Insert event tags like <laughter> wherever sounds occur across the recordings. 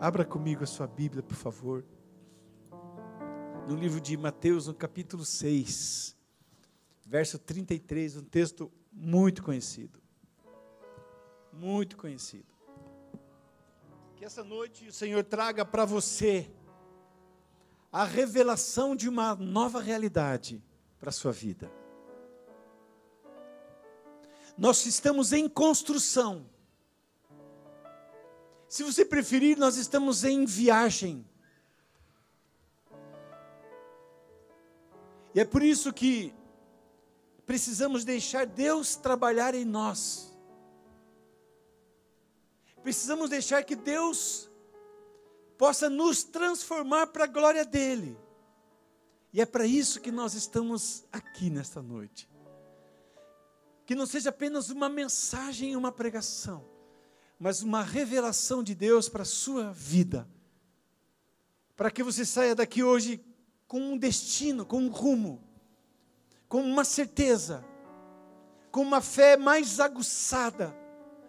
Abra comigo a sua Bíblia, por favor. No livro de Mateus, no capítulo 6, verso 33, um texto muito conhecido. Muito conhecido. Que essa noite o Senhor traga para você a revelação de uma nova realidade para a sua vida. Nós estamos em construção. Se você preferir, nós estamos em viagem. E é por isso que precisamos deixar Deus trabalhar em nós. Precisamos deixar que Deus possa nos transformar para a glória dEle. E é para isso que nós estamos aqui nesta noite. Que não seja apenas uma mensagem, uma pregação, mas uma revelação de Deus para a sua vida. Para que você saia daqui hoje com um destino, com um rumo, com uma certeza, com uma fé mais aguçada,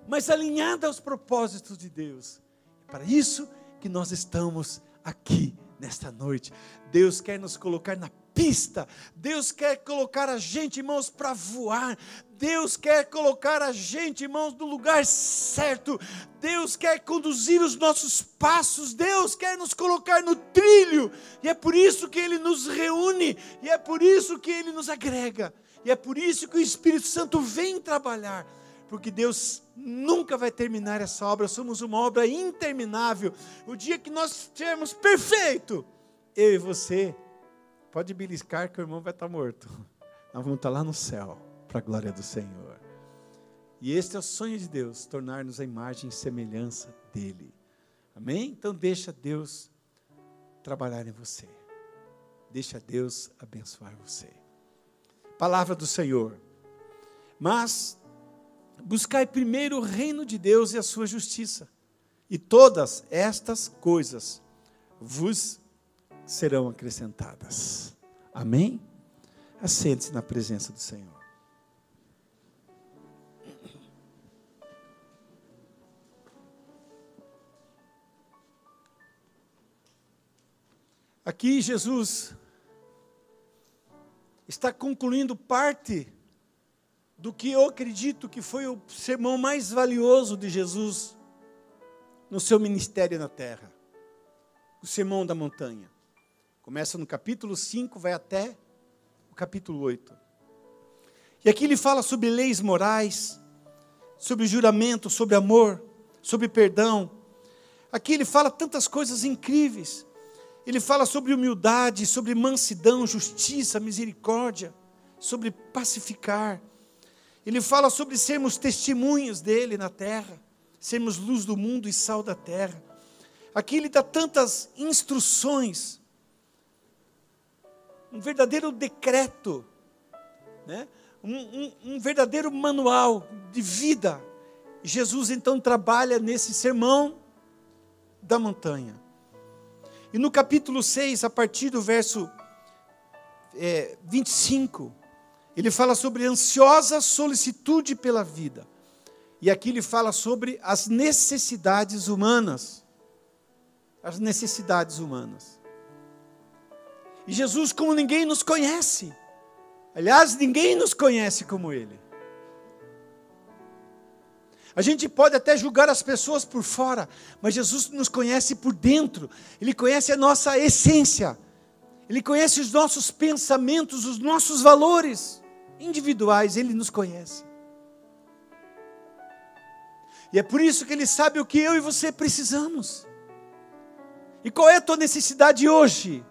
mais alinhada aos propósitos de Deus. É para isso que nós estamos aqui nesta noite. Deus quer nos colocar na pista. Deus quer colocar a gente, irmãos, para voar. Deus quer colocar a gente, irmãos, no lugar certo. Deus quer conduzir os nossos passos. Deus quer nos colocar no trilho. E é por isso que Ele nos reúne. E é por isso que Ele nos agrega. E é por isso que o Espírito Santo vem trabalhar. Porque Deus nunca vai terminar essa obra. Somos uma obra interminável. O dia que nós estivermos perfeito, eu e você Pode beliscar que o irmão vai estar morto. Nós vamos estar lá no céu, para a glória do Senhor. E este é o sonho de Deus, tornar-nos a imagem e semelhança dEle. Amém? Então deixa Deus trabalhar em você. Deixa Deus abençoar você. Palavra do Senhor. Mas buscai primeiro o reino de Deus e a sua justiça, e todas estas coisas vos serão acrescentadas. Amém? Assente-se na presença do Senhor. Aqui Jesus está concluindo parte do que eu acredito que foi o sermão mais valioso de Jesus no seu ministério na terra o sermão da montanha. Começa no capítulo 5, vai até o capítulo 8. E aqui ele fala sobre leis morais, sobre juramento, sobre amor, sobre perdão. Aqui ele fala tantas coisas incríveis. Ele fala sobre humildade, sobre mansidão, justiça, misericórdia, sobre pacificar. Ele fala sobre sermos testemunhas dele na terra, sermos luz do mundo e sal da terra. Aqui ele dá tantas instruções um verdadeiro decreto, né? um, um, um verdadeiro manual de vida. Jesus então trabalha nesse sermão da montanha. E no capítulo 6, a partir do verso é, 25, ele fala sobre ansiosa solicitude pela vida. E aqui ele fala sobre as necessidades humanas. As necessidades humanas. E Jesus, como ninguém nos conhece, aliás, ninguém nos conhece como Ele. A gente pode até julgar as pessoas por fora, mas Jesus nos conhece por dentro, Ele conhece a nossa essência, Ele conhece os nossos pensamentos, os nossos valores individuais, Ele nos conhece. E é por isso que Ele sabe o que eu e você precisamos. E qual é a tua necessidade hoje?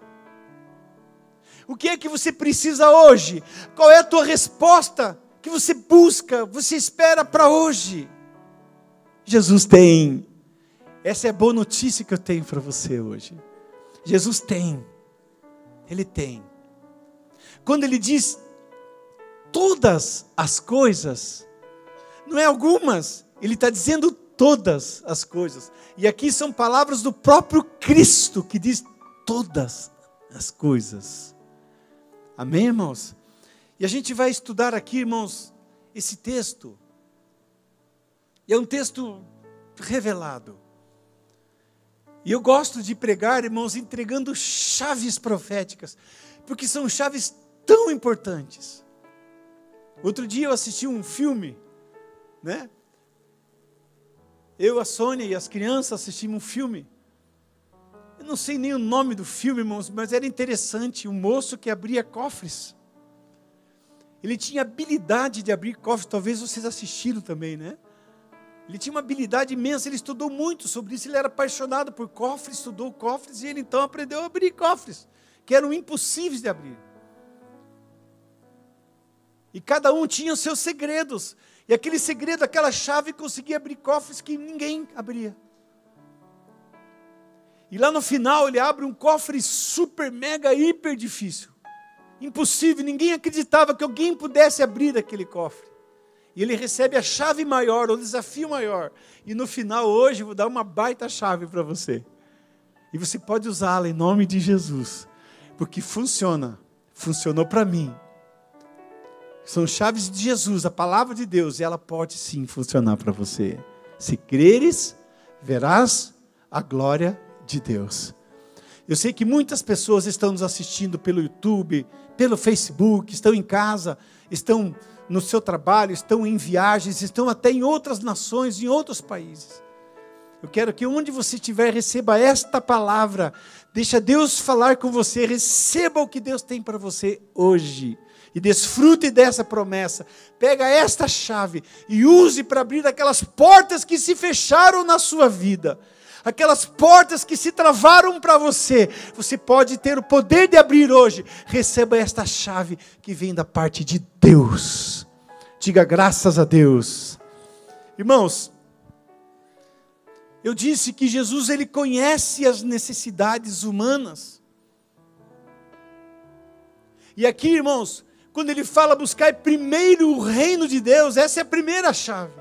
O que é que você precisa hoje? Qual é a tua resposta que você busca, você espera para hoje? Jesus tem. Essa é a boa notícia que eu tenho para você hoje. Jesus tem. Ele tem. Quando ele diz todas as coisas, não é algumas, ele está dizendo todas as coisas. E aqui são palavras do próprio Cristo que diz todas as coisas. Amém, irmãos? E a gente vai estudar aqui, irmãos, esse texto. É um texto revelado. E eu gosto de pregar, irmãos, entregando chaves proféticas, porque são chaves tão importantes. Outro dia eu assisti um filme, né? Eu, a Sônia e as crianças assistimos um filme. Eu não sei nem o nome do filme, irmãos, mas era interessante. Um moço que abria cofres. Ele tinha habilidade de abrir cofres, talvez vocês assistiram também, né? Ele tinha uma habilidade imensa, ele estudou muito sobre isso, ele era apaixonado por cofres, estudou cofres e ele então aprendeu a abrir cofres, que eram impossíveis de abrir. E cada um tinha os seus segredos. E aquele segredo, aquela chave conseguia abrir cofres que ninguém abria. E lá no final ele abre um cofre super, mega, hiper difícil. Impossível, ninguém acreditava que alguém pudesse abrir aquele cofre. E ele recebe a chave maior, o desafio maior. E no final, hoje, vou dar uma baita chave para você. E você pode usá-la em nome de Jesus. Porque funciona. Funcionou para mim. São chaves de Jesus, a palavra de Deus. E ela pode sim funcionar para você. Se creres, verás a glória de Deus. Eu sei que muitas pessoas estão nos assistindo pelo YouTube, pelo Facebook, estão em casa, estão no seu trabalho, estão em viagens, estão até em outras nações, em outros países. Eu quero que onde você estiver, receba esta palavra. Deixa Deus falar com você, receba o que Deus tem para você hoje. E desfrute dessa promessa. Pega esta chave e use para abrir aquelas portas que se fecharam na sua vida aquelas portas que se travaram para você, você pode ter o poder de abrir hoje. Receba esta chave que vem da parte de Deus. Diga graças a Deus. Irmãos, eu disse que Jesus ele conhece as necessidades humanas. E aqui, irmãos, quando ele fala buscar primeiro o reino de Deus, essa é a primeira chave.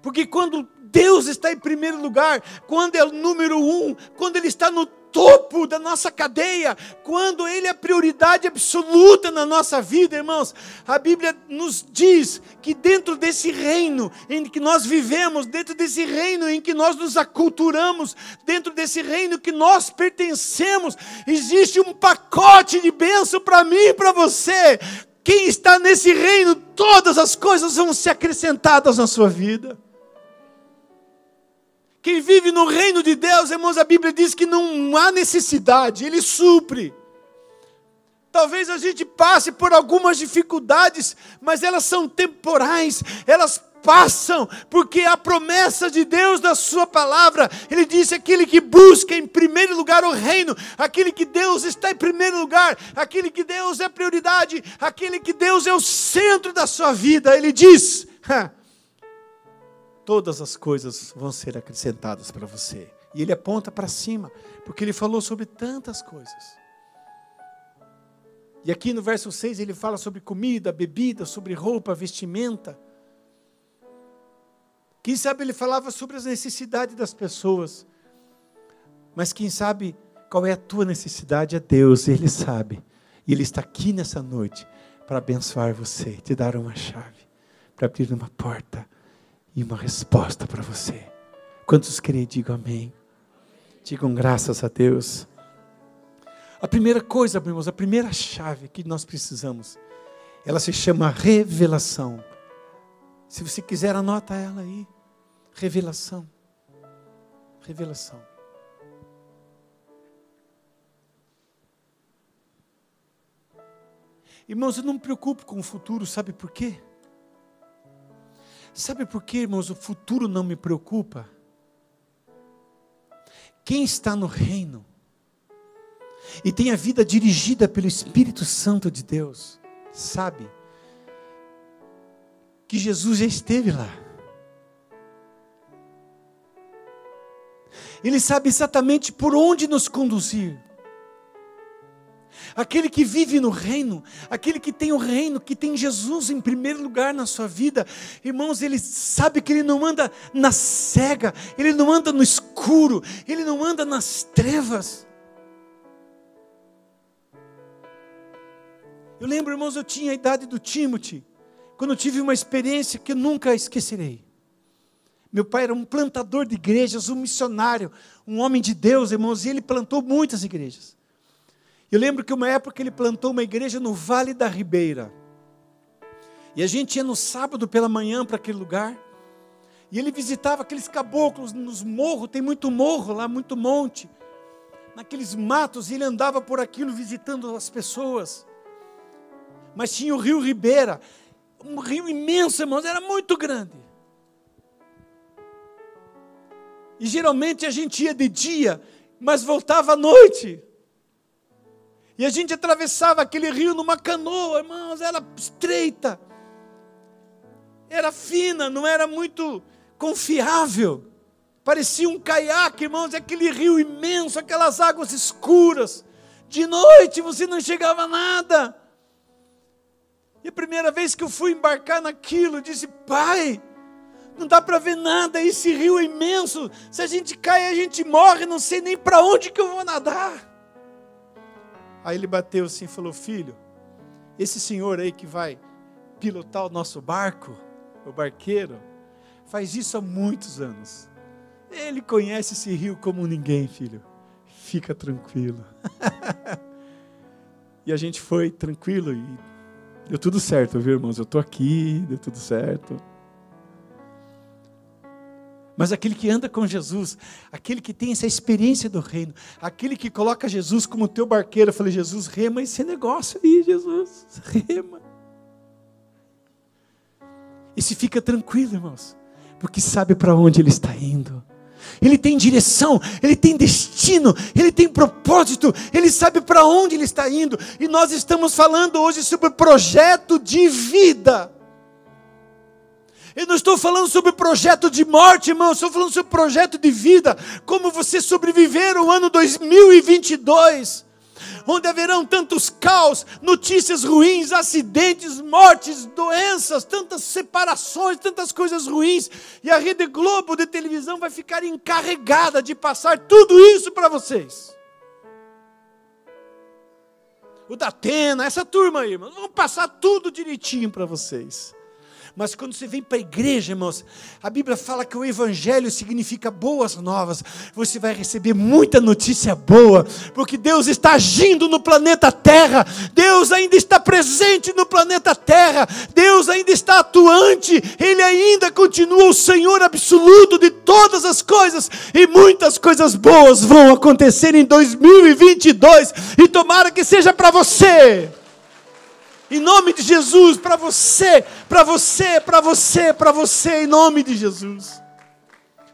Porque quando Deus está em primeiro lugar, quando é o número um, quando Ele está no topo da nossa cadeia, quando Ele é prioridade absoluta na nossa vida, irmãos. A Bíblia nos diz que dentro desse reino em que nós vivemos, dentro desse reino em que nós nos aculturamos, dentro desse reino que nós pertencemos, existe um pacote de bênção para mim e para você. Quem está nesse reino, todas as coisas vão ser acrescentadas na sua vida. Quem vive no reino de Deus, irmãos, a Bíblia diz que não há necessidade, Ele supre. Talvez a gente passe por algumas dificuldades, mas elas são temporais, elas passam, porque a promessa de Deus da Sua palavra, Ele disse: aquele que busca em primeiro lugar o reino, aquele que Deus está em primeiro lugar, aquele que Deus é prioridade, aquele que Deus é o centro da sua vida, Ele diz <laughs> todas as coisas vão ser acrescentadas para você. E ele aponta para cima, porque ele falou sobre tantas coisas. E aqui no verso 6 ele fala sobre comida, bebida, sobre roupa, vestimenta. Quem sabe ele falava sobre as necessidades das pessoas. Mas quem sabe qual é a tua necessidade é Deus, ele sabe. E ele está aqui nessa noite para abençoar você, te dar uma chave, para abrir uma porta e uma resposta para você. Quantos creem, digam amém. Digam graças a Deus. A primeira coisa, irmãos, a primeira chave que nós precisamos, ela se chama revelação. Se você quiser, anota ela aí. Revelação. Revelação. Irmãos, eu não me preocupo com o futuro, sabe por quê? Sabe por que, irmãos, o futuro não me preocupa? Quem está no reino e tem a vida dirigida pelo Espírito Santo de Deus, sabe que Jesus já esteve lá. Ele sabe exatamente por onde nos conduzir aquele que vive no reino, aquele que tem o reino, que tem Jesus em primeiro lugar na sua vida, irmãos, ele sabe que ele não anda na cega, ele não anda no escuro, ele não anda nas trevas. Eu lembro, irmãos, eu tinha a idade do Timothy, quando eu tive uma experiência que eu nunca esquecerei. Meu pai era um plantador de igrejas, um missionário, um homem de Deus, irmãos, e ele plantou muitas igrejas. Eu lembro que uma época ele plantou uma igreja no Vale da Ribeira. E a gente ia no sábado pela manhã para aquele lugar. E ele visitava aqueles caboclos nos morros, tem muito morro lá, muito monte. Naqueles matos, e ele andava por aquilo visitando as pessoas. Mas tinha o rio Ribeira, um rio imenso, irmãos, era muito grande. E geralmente a gente ia de dia, mas voltava à noite. E a gente atravessava aquele rio numa canoa, irmãos, era estreita. Era fina, não era muito confiável. Parecia um caiaque, irmãos, aquele rio imenso, aquelas águas escuras. De noite você não chegava a nada. E a primeira vez que eu fui embarcar naquilo, eu disse: Pai, não dá para ver nada, esse rio é imenso. Se a gente cai, a gente morre, não sei nem para onde que eu vou nadar. Aí ele bateu assim e falou: Filho, esse senhor aí que vai pilotar o nosso barco, o barqueiro, faz isso há muitos anos. Ele conhece esse rio como ninguém, filho. Fica tranquilo. <laughs> e a gente foi tranquilo e deu tudo certo, viu, irmãos? Eu estou aqui, deu tudo certo. Mas aquele que anda com Jesus, aquele que tem essa experiência do reino, aquele que coloca Jesus como teu barqueiro, eu falei, Jesus, rema esse negócio aí, Jesus, <laughs> rema. E se fica tranquilo, irmãos, porque sabe para onde ele está indo. Ele tem direção, ele tem destino, ele tem propósito, ele sabe para onde ele está indo. E nós estamos falando hoje sobre projeto de vida. Eu não estou falando sobre projeto de morte, irmão, estou falando sobre projeto de vida, como você sobreviver o ano 2022, onde haverão tantos caos, notícias ruins, acidentes, mortes, doenças, tantas separações, tantas coisas ruins, e a Rede Globo de televisão vai ficar encarregada de passar tudo isso para vocês. O da Atena, essa turma aí, irmão, vamos passar tudo direitinho para vocês. Mas quando você vem para a igreja, irmãos, a Bíblia fala que o Evangelho significa boas novas. Você vai receber muita notícia boa, porque Deus está agindo no planeta Terra, Deus ainda está presente no planeta Terra, Deus ainda está atuante, Ele ainda continua o Senhor absoluto de todas as coisas, e muitas coisas boas vão acontecer em 2022, e tomara que seja para você. Em nome de Jesus, para você, para você, para você, para você, em nome de Jesus.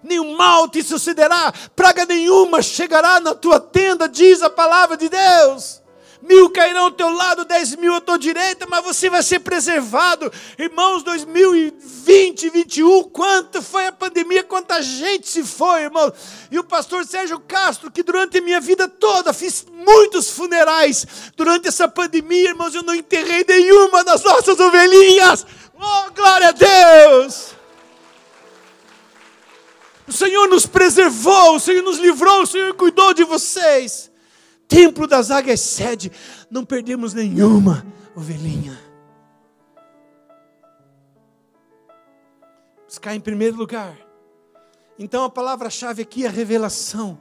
Nenhum mal te sucederá, praga nenhuma chegará na tua tenda, diz a palavra de Deus mil cairão ao teu lado, dez mil à tua direita, mas você vai ser preservado. Irmãos, 2020, 2021, quanto foi a pandemia, quanta gente se foi, irmãos. E o pastor Sérgio Castro, que durante a minha vida toda fiz muitos funerais, durante essa pandemia, irmãos, eu não enterrei nenhuma das nossas ovelhinhas. Oh, glória a Deus! O Senhor nos preservou, o Senhor nos livrou, o Senhor cuidou de vocês templo das águias sede, não perdemos nenhuma ovelhinha. Buscar em primeiro lugar. Então a palavra-chave aqui é revelação.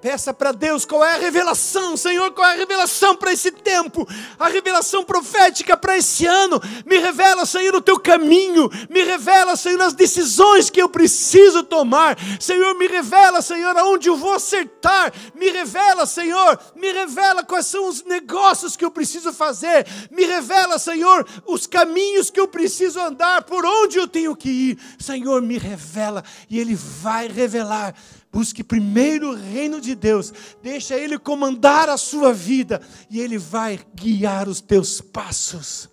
Peça para Deus qual é a revelação, Senhor, qual é a revelação para esse tempo, a revelação profética para esse ano. Me revela, Senhor, o teu caminho, me revela, Senhor, as decisões que eu preciso tomar. Senhor, me revela, Senhor, aonde eu vou acertar. Me revela, Senhor, me revela quais são os negócios que eu preciso fazer. Me revela, Senhor, os caminhos que eu preciso andar, por onde eu tenho que ir. Senhor, me revela e Ele vai revelar Busque primeiro o reino de Deus, deixa Ele comandar a sua vida e Ele vai guiar os teus passos.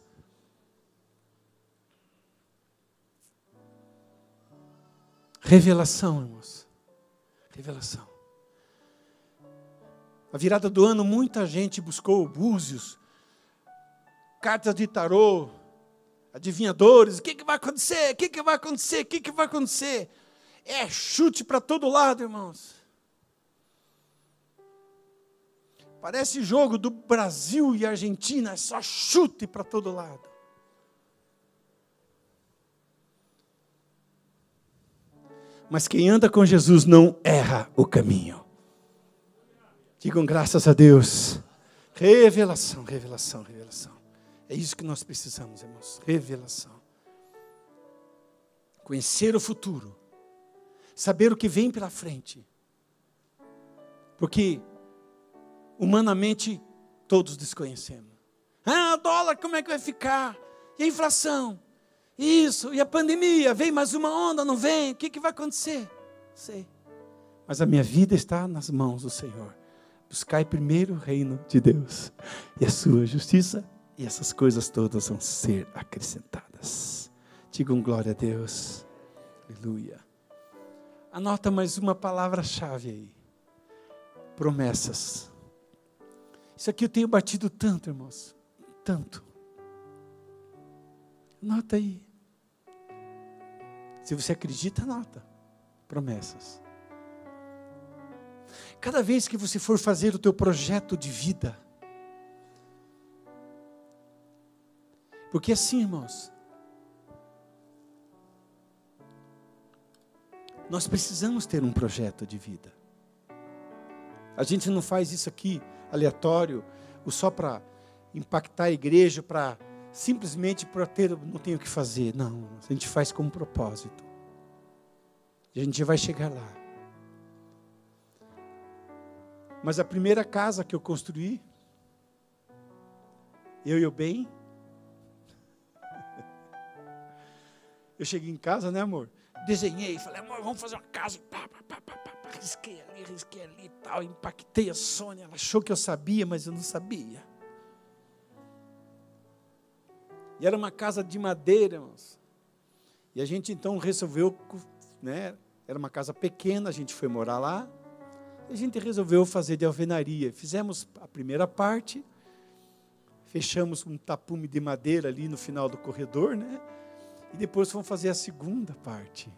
Revelação, irmãos. Revelação. A virada do ano, muita gente buscou búzios, cartas de tarô, adivinhadores. O que, que vai acontecer? O que, que vai acontecer? O que, que vai acontecer? É chute para todo lado, irmãos. Parece jogo do Brasil e Argentina, é só chute para todo lado. Mas quem anda com Jesus não erra o caminho. Digam graças a Deus. Revelação, revelação, revelação. É isso que nós precisamos, irmãos. Revelação. Conhecer o futuro. Saber o que vem pela frente. Porque, humanamente, todos desconhecemos. Ah, dólar, como é que vai ficar? E a inflação? Isso, e a pandemia? Vem mais uma onda, não vem? O que, que vai acontecer? Sei. Mas a minha vida está nas mãos do Senhor. Buscai primeiro o reino de Deus e a sua justiça, e essas coisas todas vão ser acrescentadas. Digam glória a Deus. Aleluia. Anota mais uma palavra-chave aí. Promessas. Isso aqui eu tenho batido tanto, irmãos. Tanto. Anota aí. Se você acredita, anota. Promessas. Cada vez que você for fazer o teu projeto de vida, porque assim, irmãos, nós precisamos ter um projeto de vida. A gente não faz isso aqui aleatório, ou só para impactar a igreja, para simplesmente para ter, não tenho o que fazer. Não, a gente faz com um propósito. A gente vai chegar lá. Mas a primeira casa que eu construí, eu e o bem, <laughs> eu cheguei em casa, né, amor? Desenhei, falei, amor, vamos fazer uma casa. Pá, pá, pá, pá, pá, risquei ali, risquei ali e tal. Impactei a Sônia, ela achou que eu sabia, mas eu não sabia. E era uma casa de madeira, irmãos. E a gente então resolveu, né? Era uma casa pequena, a gente foi morar lá. E a gente resolveu fazer de alvenaria. Fizemos a primeira parte, fechamos um tapume de madeira ali no final do corredor, né? E depois fomos fazer a segunda parte.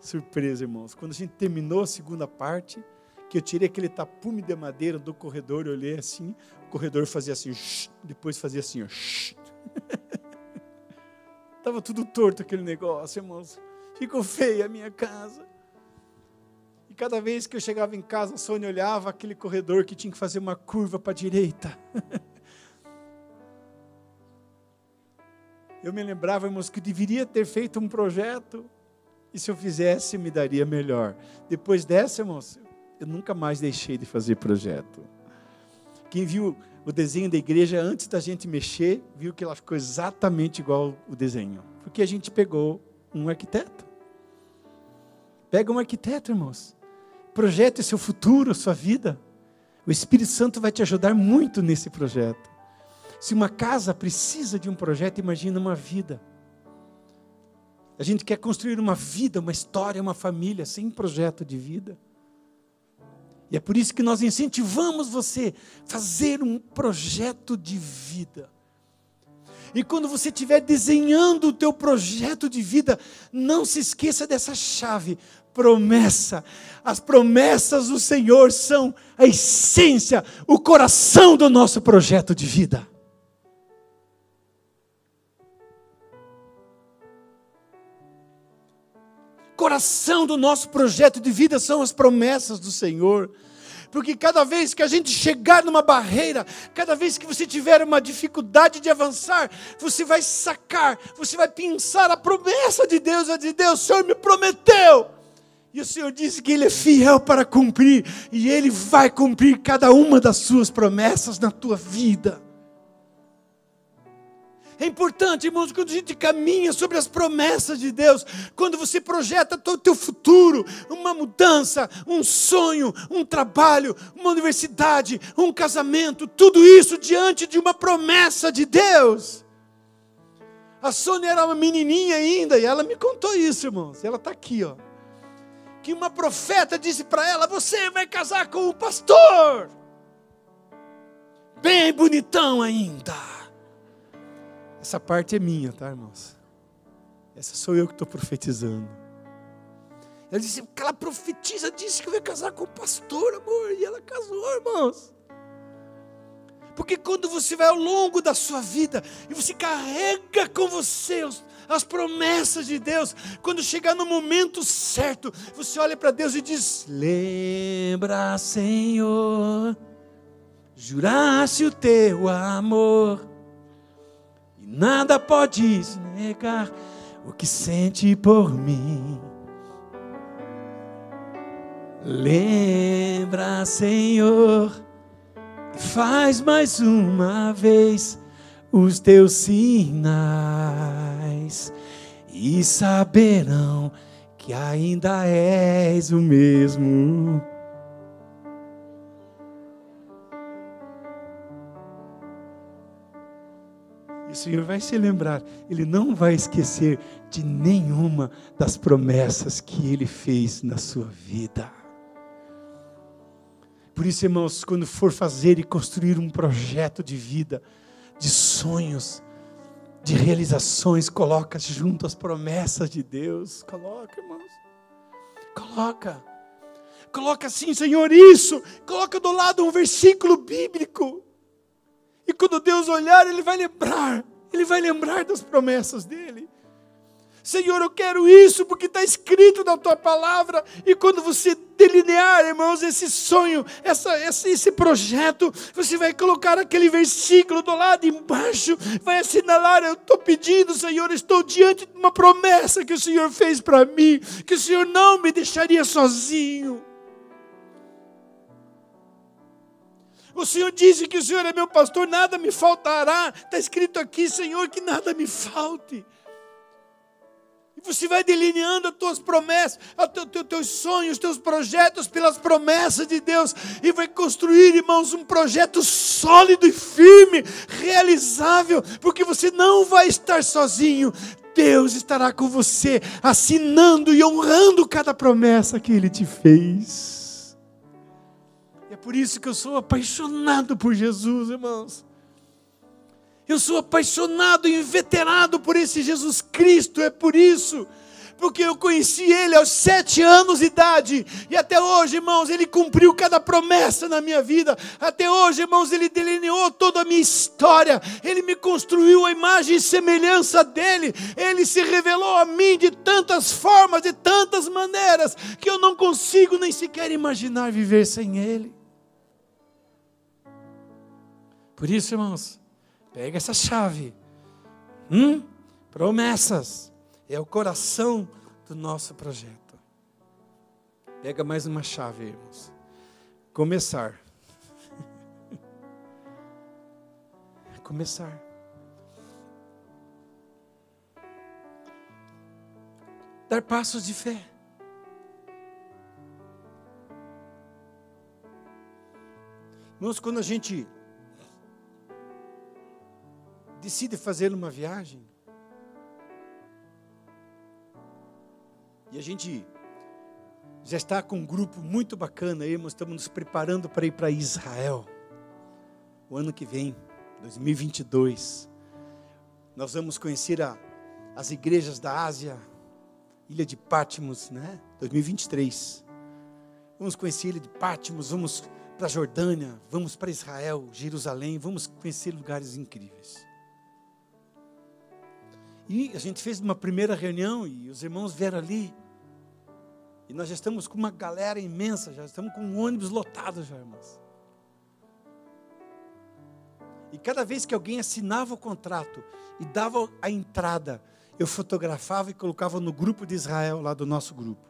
Surpresa, irmãos. Quando a gente terminou a segunda parte, que eu tirei aquele tapume de madeira do corredor, eu olhei assim, o corredor fazia assim, depois fazia assim, ó, Estava <laughs> tudo torto aquele negócio, irmãos. Ficou feia a minha casa. E cada vez que eu chegava em casa, a Sônia olhava aquele corredor que tinha que fazer uma curva para a direita. <laughs> Eu me lembrava, irmãos, que deveria ter feito um projeto. E se eu fizesse, me daria melhor. Depois dessa, irmãos, eu nunca mais deixei de fazer projeto. Quem viu o desenho da igreja, antes da gente mexer, viu que ela ficou exatamente igual o desenho. Porque a gente pegou um arquiteto. Pega um arquiteto, irmãos. Projete seu futuro, sua vida. O Espírito Santo vai te ajudar muito nesse projeto. Se uma casa precisa de um projeto, imagina uma vida. A gente quer construir uma vida, uma história, uma família sem projeto de vida. E é por isso que nós incentivamos você a fazer um projeto de vida. E quando você estiver desenhando o teu projeto de vida, não se esqueça dessa chave, promessa. As promessas do Senhor são a essência, o coração do nosso projeto de vida. Coração do nosso projeto de vida são as promessas do Senhor. Porque cada vez que a gente chegar numa barreira, cada vez que você tiver uma dificuldade de avançar, você vai sacar, você vai pensar a promessa de Deus, vai dizer, Deus, o Senhor me prometeu. E o Senhor disse que Ele é fiel para cumprir, e Ele vai cumprir cada uma das suas promessas na tua vida. É importante, irmãos, quando a gente caminha sobre as promessas de Deus, quando você projeta todo o teu futuro, uma mudança, um sonho, um trabalho, uma universidade, um casamento, tudo isso diante de uma promessa de Deus. A Sônia era uma menininha ainda e ela me contou isso, irmãos. Ela está aqui, ó. Que uma profeta disse para ela: Você vai casar com o pastor. Bem bonitão ainda. Essa parte é minha, tá, irmãos? Essa sou eu que estou profetizando. Ela disse, aquela profetisa disse que eu ia casar com o pastor, amor. E ela casou, irmãos. Porque quando você vai ao longo da sua vida e você carrega com você as promessas de Deus. Quando chegar no momento certo, você olha para Deus e diz: Lembra, Senhor, jurasse o teu amor, nada pode negar o que sente por mim. Lembra, Senhor, faz mais uma vez os teus sinais e saberão que ainda és o mesmo. E o Senhor vai se lembrar, Ele não vai esquecer de nenhuma das promessas que Ele fez na sua vida. Por isso, irmãos, quando for fazer e construir um projeto de vida, de sonhos, de realizações, coloca junto as promessas de Deus. Coloca, irmãos. Coloca. Coloca assim, Senhor, isso. Coloca do lado um versículo bíblico. E quando Deus olhar, Ele vai lembrar. Ele vai lembrar das promessas dele. Senhor, eu quero isso porque está escrito na tua palavra. E quando você delinear, irmãos, esse sonho, essa, esse, esse projeto, você vai colocar aquele versículo do lado embaixo, vai assinalar: Eu estou pedindo, Senhor, estou diante de uma promessa que o Senhor fez para mim, que o Senhor não me deixaria sozinho. O Senhor disse que o Senhor é meu pastor, nada me faltará. Está escrito aqui, Senhor, que nada me falte. E você vai delineando as tuas promessas, os teus sonhos, os teus projetos pelas promessas de Deus. E vai construir, irmãos, um projeto sólido e firme, realizável, porque você não vai estar sozinho. Deus estará com você, assinando e honrando cada promessa que Ele te fez. Por isso que eu sou apaixonado por Jesus, irmãos. Eu sou apaixonado e inveterado por esse Jesus Cristo, é por isso. Porque eu conheci Ele aos sete anos de idade, e até hoje, irmãos, Ele cumpriu cada promessa na minha vida. Até hoje, irmãos, Ele delineou toda a minha história, Ele me construiu a imagem e semelhança dEle, Ele se revelou a mim de tantas formas, de tantas maneiras, que eu não consigo nem sequer imaginar viver sem Ele. Por isso, irmãos, Pega essa chave. Hum? Promessas. É o coração do nosso projeto. Pega mais uma chave, irmãos. Começar. <laughs> Começar. Dar passos de fé. Irmãos, quando a gente decide fazer uma viagem, e a gente já está com um grupo muito bacana aí, nós estamos nos preparando para ir para Israel, o ano que vem, 2022. Nós vamos conhecer a, as igrejas da Ásia, Ilha de Patmos, né? 2023. Vamos conhecer a Ilha de Patmos, vamos para a Jordânia, vamos para Israel, Jerusalém, vamos conhecer lugares incríveis. E a gente fez uma primeira reunião e os irmãos vieram ali. E nós já estamos com uma galera imensa, já estamos com um ônibus lotado já, irmãos. E cada vez que alguém assinava o contrato e dava a entrada, eu fotografava e colocava no grupo de Israel, lá do nosso grupo.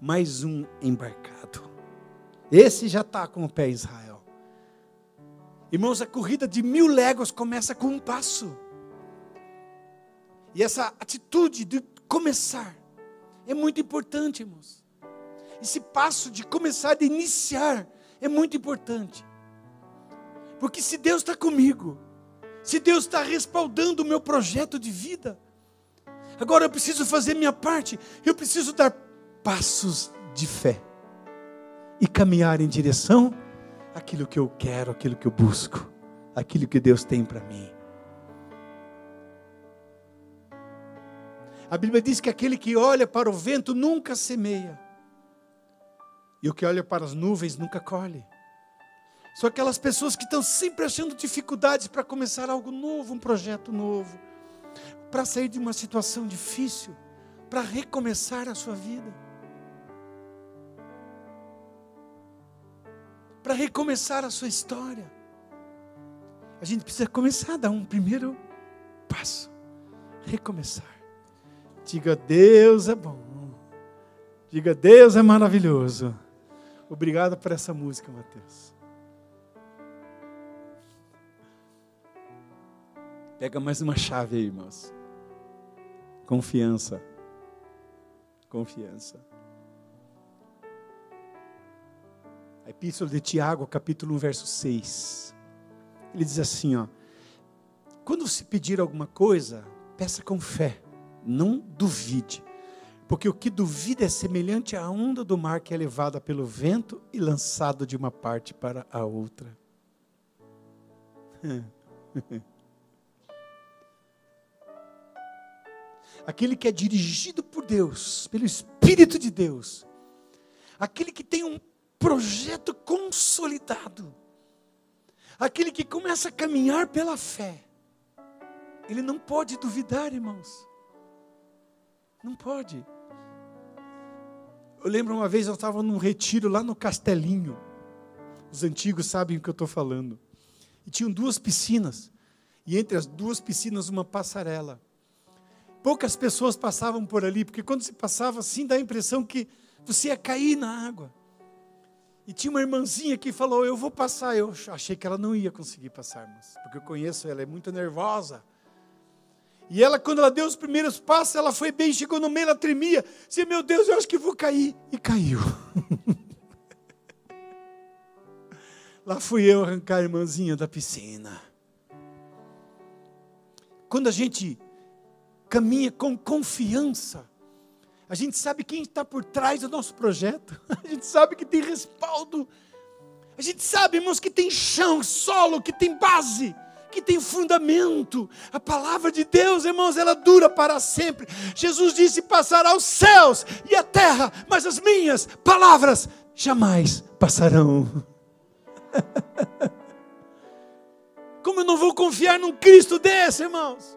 Mais um embarcado. Esse já está com o pé Israel. Irmãos, a corrida de mil léguas começa com um passo. E essa atitude de começar é muito importante, irmãos. Esse passo de começar, de iniciar, é muito importante. Porque se Deus está comigo, se Deus está respaldando o meu projeto de vida, agora eu preciso fazer minha parte, eu preciso dar passos de fé e caminhar em direção àquilo que eu quero, àquilo que eu busco, àquilo que Deus tem para mim. A Bíblia diz que aquele que olha para o vento nunca semeia. E o que olha para as nuvens nunca colhe. São aquelas pessoas que estão sempre achando dificuldades para começar algo novo, um projeto novo. para sair de uma situação difícil, para recomeçar a sua vida. Para recomeçar a sua história. A gente precisa começar dar um primeiro passo. Recomeçar. Diga, Deus é bom. Diga, Deus é maravilhoso. Obrigado por essa música, Mateus. Pega mais uma chave aí, irmãos. Confiança. Confiança. A Epístola de Tiago, capítulo 1, verso 6. Ele diz assim, ó: Quando se pedir alguma coisa, peça com fé, não duvide. Porque o que duvida é semelhante à onda do mar que é levada pelo vento e lançada de uma parte para a outra. <laughs> Aquele que é dirigido por Deus, pelo Espírito de Deus, aquele que tem um projeto consolidado, aquele que começa a caminhar pela fé, ele não pode duvidar, irmãos. Não pode. Eu lembro uma vez eu estava num retiro lá no Castelinho. Os antigos sabem o que eu estou falando. E tinham duas piscinas. E entre as duas piscinas, uma passarela. Poucas pessoas passavam por ali, porque quando se passava assim, dá a impressão que você ia cair na água. E tinha uma irmãzinha que falou: Eu vou passar. Eu achei que ela não ia conseguir passar, mas, porque eu conheço ela, é muito nervosa. E ela, quando ela deu os primeiros passos, ela foi bem, chegou no meio, ela tremia. Disse, meu Deus, eu acho que vou cair. E caiu. <laughs> Lá fui eu arrancar a irmãzinha da piscina. Quando a gente caminha com confiança, a gente sabe quem está por trás do nosso projeto, <laughs> a gente sabe que tem respaldo, a gente sabe, irmãos, que tem chão, solo, que tem base que tem fundamento. A palavra de Deus, irmãos, ela dura para sempre. Jesus disse: passará os céus e a terra, mas as minhas palavras jamais passarão. <laughs> Como eu não vou confiar num Cristo desse, irmãos?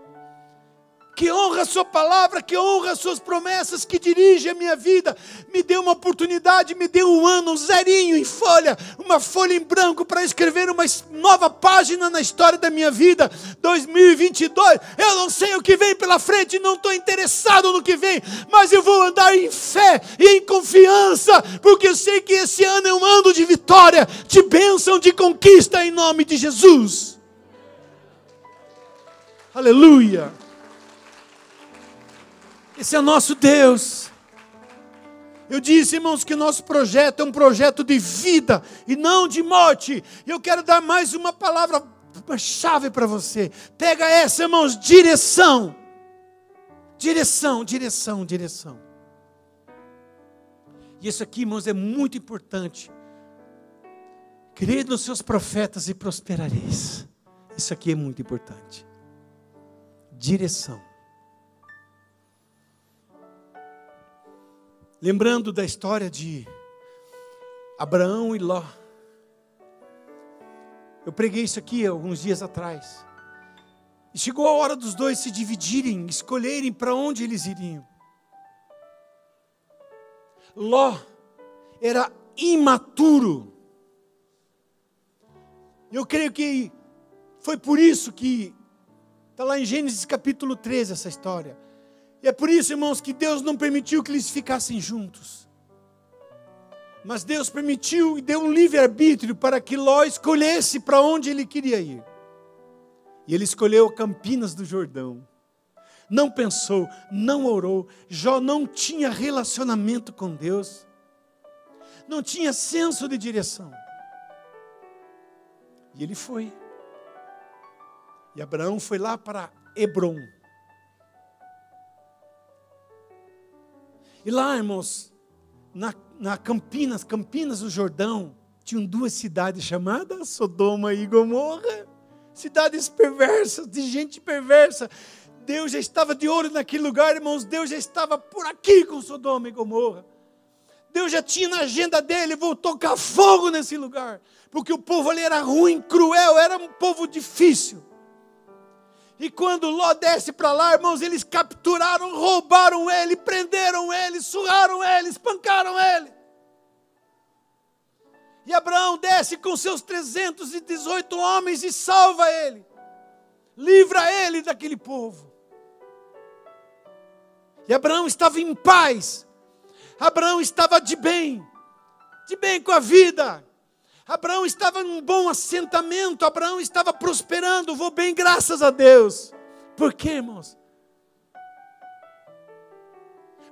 Que honra a Sua palavra, que honra as Suas promessas, que dirige a minha vida. Me deu uma oportunidade, me deu um ano, um zerinho em folha, uma folha em branco para escrever uma nova página na história da minha vida. 2022, eu não sei o que vem pela frente, não estou interessado no que vem, mas eu vou andar em fé e em confiança, porque eu sei que esse ano é um ano de vitória, de bênção, de conquista em nome de Jesus. Aleluia. Esse é o nosso Deus. Eu disse, irmãos, que nosso projeto é um projeto de vida e não de morte. Eu quero dar mais uma palavra, uma chave para você. Pega essa, irmãos, direção. Direção, direção, direção. E isso aqui, irmãos, é muito importante. Crede nos seus profetas e prosperareis. Isso aqui é muito importante. Direção. Lembrando da história de Abraão e Ló. Eu preguei isso aqui alguns dias atrás. E chegou a hora dos dois se dividirem, escolherem para onde eles iriam. Ló era imaturo. Eu creio que foi por isso que está lá em Gênesis capítulo 13 essa história. E é por isso, irmãos, que Deus não permitiu que eles ficassem juntos. Mas Deus permitiu e deu um livre-arbítrio para que Ló escolhesse para onde ele queria ir. E ele escolheu Campinas do Jordão. Não pensou, não orou. Jó não tinha relacionamento com Deus. Não tinha senso de direção. E ele foi. E Abraão foi lá para Hebron. E lá, irmãos, na, na Campinas, Campinas do Jordão, tinham duas cidades chamadas Sodoma e Gomorra. Cidades perversas, de gente perversa. Deus já estava de olho naquele lugar, irmãos. Deus já estava por aqui com Sodoma e Gomorra. Deus já tinha na agenda dele, vou tocar fogo nesse lugar. Porque o povo ali era ruim, cruel, era um povo difícil. E quando Ló desce para lá, irmãos, eles capturaram, roubaram ele, prenderam ele, surraram ele, espancaram ele. E Abraão desce com seus 318 homens e salva ele, livra ele daquele povo. E Abraão estava em paz, Abraão estava de bem, de bem com a vida. Abraão estava em um bom assentamento, Abraão estava prosperando, vou bem, graças a Deus. Por quê, irmãos?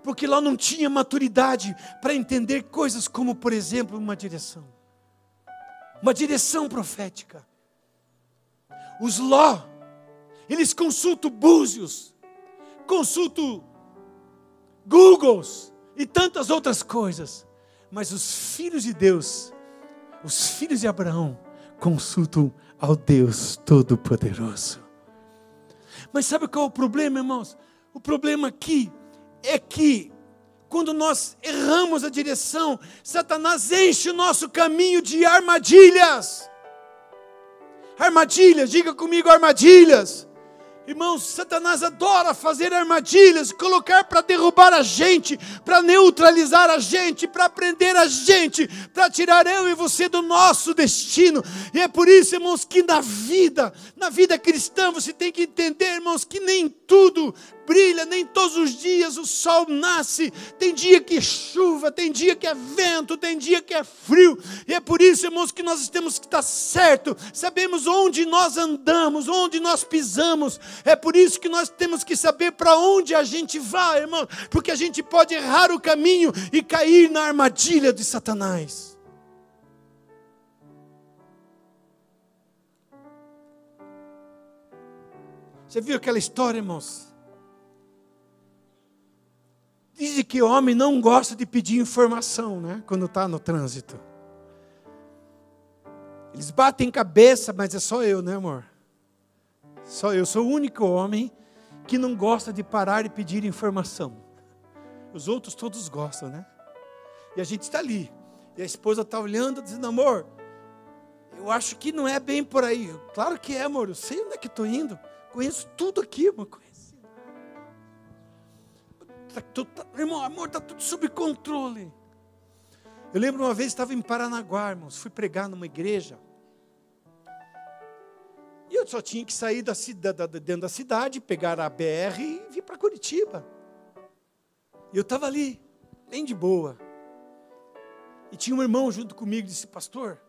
Porque lá não tinha maturidade para entender coisas como, por exemplo, uma direção. Uma direção profética. Os Ló, eles consultam búzios, consultam Googles e tantas outras coisas. Mas os filhos de Deus, os filhos de Abraão, consultam ao Deus Todo-Poderoso. Mas sabe qual é o problema, irmãos? O problema aqui é que, quando nós erramos a direção, Satanás enche o nosso caminho de armadilhas. Armadilhas, diga comigo, armadilhas. Irmãos, Satanás adora fazer armadilhas, colocar para derrubar a gente, para neutralizar a gente, para prender a gente, para tirar eu e você do nosso destino. E é por isso, irmãos, que na vida, na vida cristã, você tem que entender, irmãos, que nem tudo brilha, nem todos os dias o sol nasce. Tem dia que é chuva, tem dia que é vento, tem dia que é frio. E é por isso, irmãos, que nós temos que estar certo. Sabemos onde nós andamos, onde nós pisamos. É por isso que nós temos que saber para onde a gente vai, irmão, porque a gente pode errar o caminho e cair na armadilha de Satanás. Você viu aquela história, irmãos? Dizem que homem não gosta de pedir informação, né? Quando está no trânsito. Eles batem cabeça, mas é só eu, né, amor? Só eu sou o único homem que não gosta de parar e pedir informação. Os outros todos gostam, né? E a gente está ali. E a esposa está olhando, dizendo, amor, eu acho que não é bem por aí. Claro que é, amor. Eu sei onde é que estou indo. Conheço tudo aqui, amor tá tudo, tá, irmão, amor, está tudo sob controle. Eu lembro uma vez estava em Paranaguá, irmãos, fui pregar numa igreja. E eu só tinha que sair da, da, dentro da cidade, pegar a BR e vir para Curitiba. E eu estava ali, bem de boa. E tinha um irmão junto comigo, disse, pastor,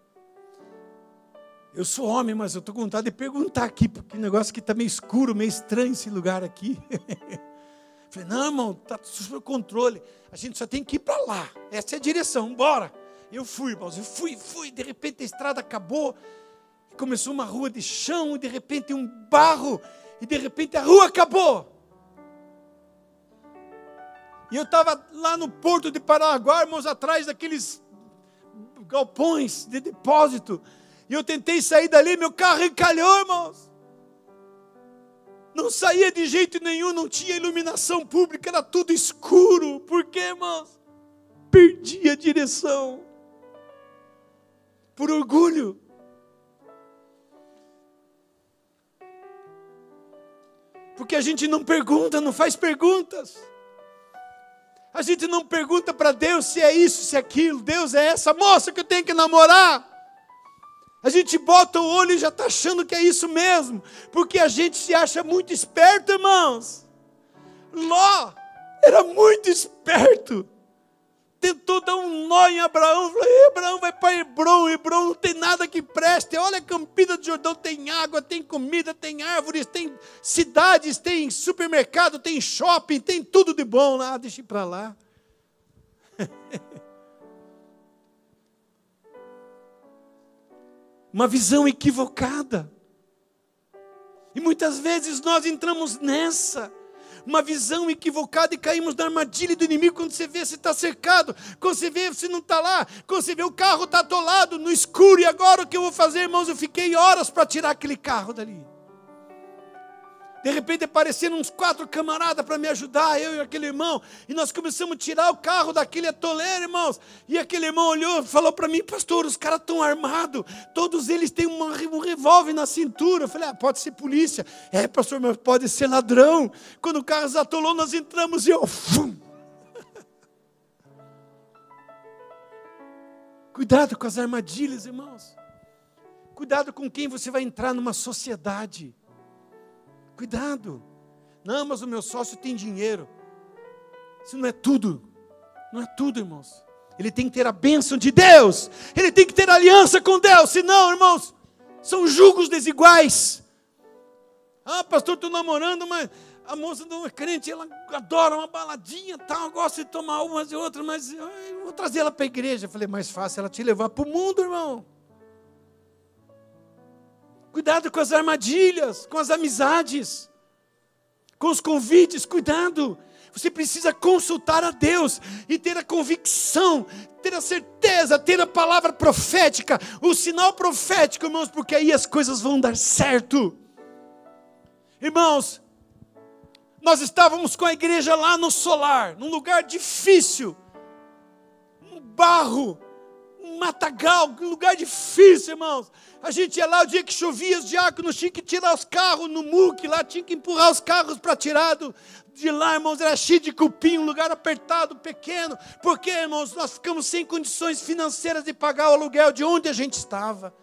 eu sou homem, mas eu estou com vontade de perguntar aqui, porque o negócio aqui está meio escuro, meio estranho esse lugar aqui. <laughs> Falei, não, irmão, está sob controle. A gente só tem que ir para lá. Essa é a direção, bora. Eu fui, irmãos, eu fui, fui. De repente a estrada acabou. Começou uma rua de chão, e de repente um barro. E de repente a rua acabou. E eu estava lá no porto de Paraguai, irmãos, atrás daqueles galpões de depósito. E eu tentei sair dali, meu carro encalhou, irmãos não saía de jeito nenhum, não tinha iluminação pública, era tudo escuro. Por quê, irmãos? Perdi a direção. Por orgulho. Porque a gente não pergunta, não faz perguntas. A gente não pergunta para Deus se é isso, se é aquilo. Deus é essa moça que eu tenho que namorar. A gente bota o olho e já está achando que é isso mesmo, porque a gente se acha muito esperto, irmãos. Ló era muito esperto. Tentou dar um nó em Abraão. Falou: Abraão vai para Hebron. Hebron não tem nada que preste. Olha a Campina do Jordão: tem água, tem comida, tem árvores, tem cidades, tem supermercado, tem shopping, tem tudo de bom lá. Deixa para lá. <laughs> uma visão equivocada. E muitas vezes nós entramos nessa, uma visão equivocada e caímos na armadilha do inimigo quando você vê se está cercado, quando você vê se não está lá, quando você vê o carro está atolado no escuro, e agora o que eu vou fazer, irmãos? Eu fiquei horas para tirar aquele carro dali. De repente apareceram uns quatro camaradas para me ajudar, eu e aquele irmão, e nós começamos a tirar o carro daquele atoleiro, irmãos. E aquele irmão olhou e falou para mim, pastor, os caras estão armados, todos eles têm uma, um revólver na cintura. Eu falei, ah, pode ser polícia. É, pastor, mas pode ser ladrão. Quando o carro atolou, nós entramos e eu. Fum. <laughs> Cuidado com as armadilhas, irmãos. Cuidado com quem você vai entrar numa sociedade. Cuidado. Não, mas o meu sócio tem dinheiro. Isso não é tudo. Não é tudo, irmãos. Ele tem que ter a bênção de Deus. Ele tem que ter aliança com Deus. Senão, irmãos, são julgos desiguais. Ah, pastor, estou namorando, mas a moça não é crente, ela adora uma baladinha, tal, gosta de tomar umas e outras, mas eu vou trazer ela para a igreja. Eu falei, mais fácil ela te levar para o mundo, irmão. Cuidado com as armadilhas, com as amizades, com os convites, cuidado. Você precisa consultar a Deus e ter a convicção, ter a certeza, ter a palavra profética, o sinal profético, irmãos, porque aí as coisas vão dar certo. Irmãos, nós estávamos com a igreja lá no solar, num lugar difícil, um barro, matagal, lugar difícil, irmãos. A gente ia lá o dia que chovia, os diáconos tinham que tirar os carros no muque, lá tinha que empurrar os carros para tirar do, de lá, irmãos, era cheio de cupim, um lugar apertado, pequeno. Porque, irmãos, nós ficamos sem condições financeiras de pagar o aluguel de onde a gente estava.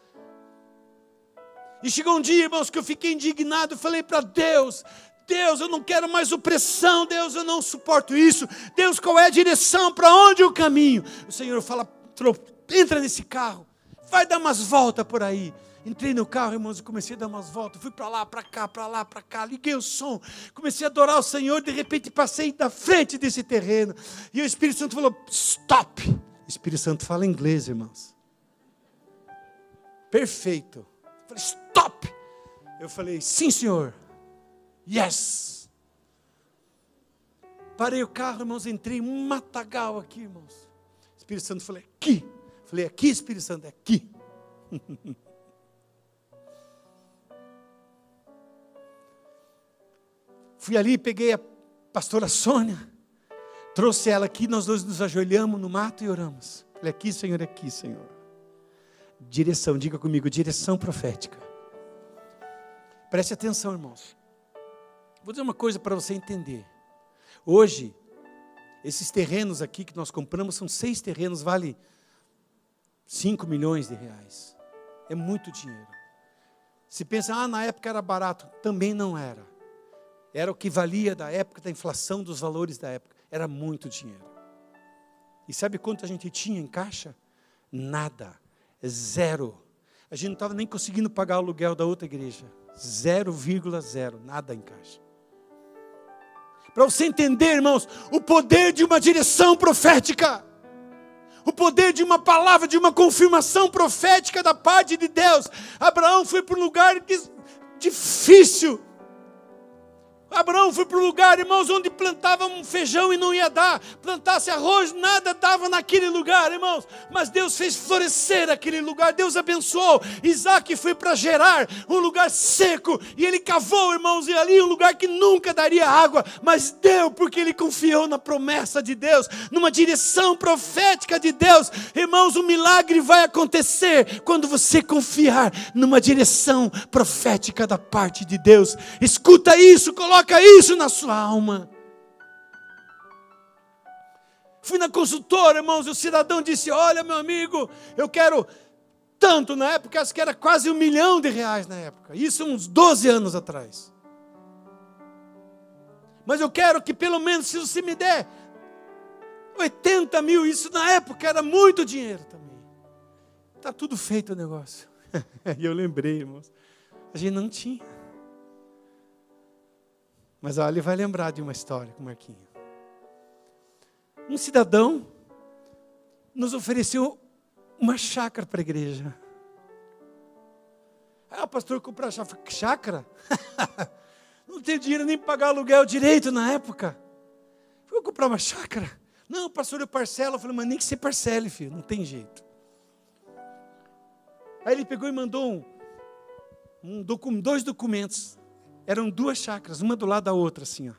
E chegou um dia, irmãos, que eu fiquei indignado, falei para Deus, Deus, eu não quero mais opressão, Deus, eu não suporto isso. Deus, qual é a direção? Para onde o caminho? O Senhor fala, entra nesse carro vai dar umas voltas por aí. Entrei no carro, irmãos, e comecei a dar umas voltas. Fui para lá, para cá, para lá, para cá. Liguei o som. Comecei a adorar o Senhor. De repente, passei da frente desse terreno. E o Espírito Santo falou: Stop. O Espírito Santo fala inglês, irmãos. Perfeito. Eu falei: Stop. Eu falei: Sim, Senhor. Yes. Parei o carro, irmãos. Entrei um matagal aqui, irmãos. O Espírito Santo falou: Aqui. Falei, aqui, Espírito Santo, é aqui. <laughs> Fui ali, peguei a pastora Sônia, trouxe ela aqui, nós dois nos ajoelhamos no mato e oramos. Falei, aqui, Senhor, aqui, Senhor. Direção, diga comigo, direção profética. Preste atenção, irmãos. Vou dizer uma coisa para você entender. Hoje, esses terrenos aqui que nós compramos são seis terrenos, vale 5 milhões de reais. É muito dinheiro. Se pensa, ah, na época era barato. Também não era. Era o que valia da época, da inflação dos valores da época. Era muito dinheiro. E sabe quanto a gente tinha em caixa? Nada. Zero. A gente não estava nem conseguindo pagar o aluguel da outra igreja. 0,0. Nada em caixa. Para você entender, irmãos, o poder de uma direção profética o poder de uma palavra, de uma confirmação profética da parte de Deus. Abraão foi para um lugar difícil, Abraão foi para o lugar, irmãos, onde plantava um feijão e não ia dar, plantasse arroz, nada dava naquele lugar, irmãos. Mas Deus fez florescer aquele lugar, Deus abençoou. Isaac foi para Gerar, um lugar seco, e ele cavou, irmãos, e ali um lugar que nunca daria água, mas deu, porque ele confiou na promessa de Deus, numa direção profética de Deus. Irmãos, o um milagre vai acontecer quando você confiar numa direção profética da parte de Deus. Escuta isso, coloca Coloca isso na sua alma. Fui na consultora, irmãos, e o cidadão disse: Olha, meu amigo, eu quero tanto na época, acho que era quase um milhão de reais na época. Isso uns 12 anos atrás. Mas eu quero que pelo menos, se você me der 80 mil, isso na época era muito dinheiro também. Está tudo feito o negócio. <laughs> e eu lembrei, irmãos, a gente não tinha. Mas olha, ele vai lembrar de uma história com Marquinho. Um cidadão nos ofereceu uma chácara para a igreja. Ah, pastor, comprar chácara? <laughs> não tenho dinheiro nem para pagar aluguel direito na época. Vou comprar uma chácara. Não, pastor, eu parcelo. Eu falei, mas nem que você parcele, filho, não tem jeito. Aí ele pegou e mandou um, um docu dois documentos eram duas chácaras, uma do lado da outra, assim, ó.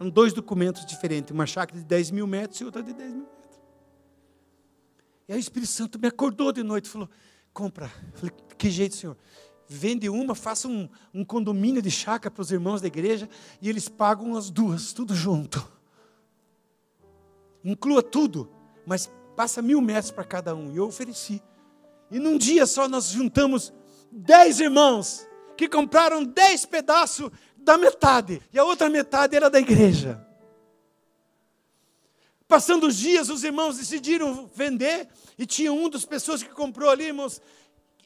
Eram dois documentos diferentes, uma chácara de 10 mil metros e outra de 10 mil metros. E aí o Espírito Santo me acordou de noite e falou: compra. Falei, que jeito, senhor? Vende uma, faça um, um condomínio de chácara para os irmãos da igreja e eles pagam as duas, tudo junto. Inclua tudo, mas passa mil metros para cada um. E eu ofereci. E num dia só nós juntamos dez irmãos que compraram dez pedaços da metade, e a outra metade era da igreja. Passando os dias, os irmãos decidiram vender, e tinha um das pessoas que comprou ali, irmãos,